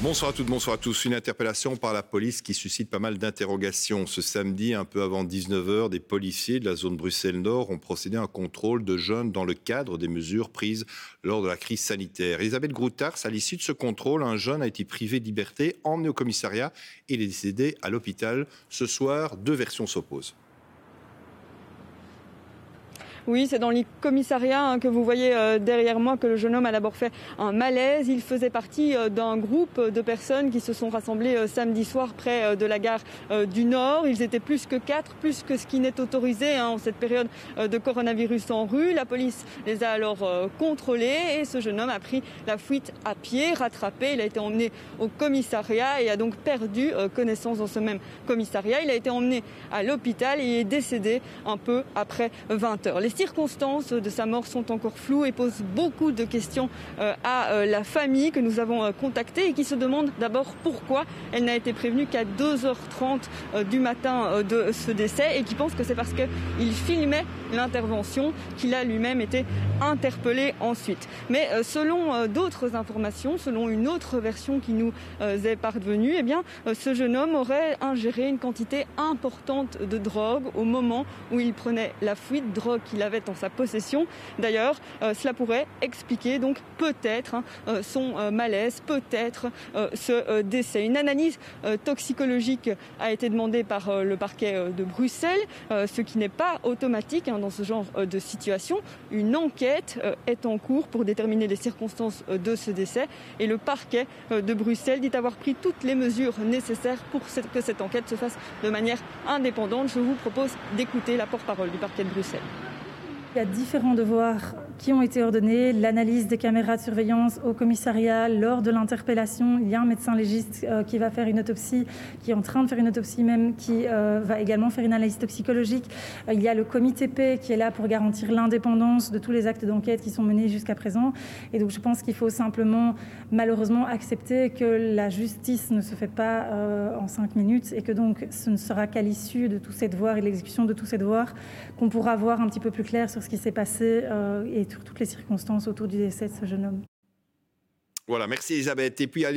Bonsoir à toutes, bonsoir à tous. Une interpellation par la police qui suscite pas mal d'interrogations. Ce samedi, un peu avant 19h, des policiers de la zone Bruxelles-Nord ont procédé à un contrôle de jeunes dans le cadre des mesures prises lors de la crise sanitaire. Elisabeth Groutars, à l'issue de ce contrôle, un jeune a été privé de liberté, emmené au commissariat et il est décédé à l'hôpital. Ce soir, deux versions s'opposent. Oui, c'est dans le commissariat hein, que vous voyez euh, derrière moi que le jeune homme a d'abord fait un malaise. Il faisait partie euh, d'un groupe de personnes qui se sont rassemblées euh, samedi soir près de la gare du Nord. Ils étaient plus que quatre, plus que ce qui n'est autorisé hein, en cette période de coronavirus en rue. La police les a alors contrôlés et ce jeune homme a pris la fuite à pied, rattrapé. Il a été emmené au commissariat et a donc perdu connaissance dans ce même commissariat. Il a été emmené à l'hôpital et est décédé un peu après 20 heures circonstances de sa mort sont encore floues et posent beaucoup de questions euh, à euh, la famille que nous avons euh, contactée et qui se demande d'abord pourquoi elle n'a été prévenue qu'à 2h30 du matin de ce décès et qui pense que c'est parce qu'il filmait l'intervention qu'il a lui-même été interpellé ensuite. Mais selon d'autres informations, selon une autre version qui nous est parvenue, eh bien, ce jeune homme aurait ingéré une quantité importante de drogue au moment où il prenait la fuite, drogue qu'il a avait en sa possession. D'ailleurs, euh, cela pourrait expliquer donc peut-être hein, euh, son euh, malaise, peut-être ce décès. Une analyse toxicologique a été demandée par le parquet de Bruxelles, ce qui n'est pas automatique hein, dans ce genre de situation. Une enquête est en cours pour déterminer les circonstances de ce décès et le parquet de Bruxelles dit avoir pris toutes les mesures nécessaires pour que cette enquête se fasse de manière indépendante. Je vous propose d'écouter la porte-parole du parquet de Bruxelles. Il y a différents devoirs qui ont été ordonnés, l'analyse des caméras de surveillance au commissariat lors de l'interpellation. Il y a un médecin légiste euh, qui va faire une autopsie, qui est en train de faire une autopsie même, qui euh, va également faire une analyse toxicologique. Euh, il y a le comité P qui est là pour garantir l'indépendance de tous les actes d'enquête qui sont menés jusqu'à présent. Et donc je pense qu'il faut simplement malheureusement accepter que la justice ne se fait pas en cinq minutes et que donc ce ne sera qu'à l'issue de tous ces devoirs et l'exécution de tous ces devoirs qu'on pourra voir un petit peu plus clair sur ce qui s'est passé toutes les circonstances autour du décès de ce jeune homme. Voilà, merci Elisabeth. Et puis à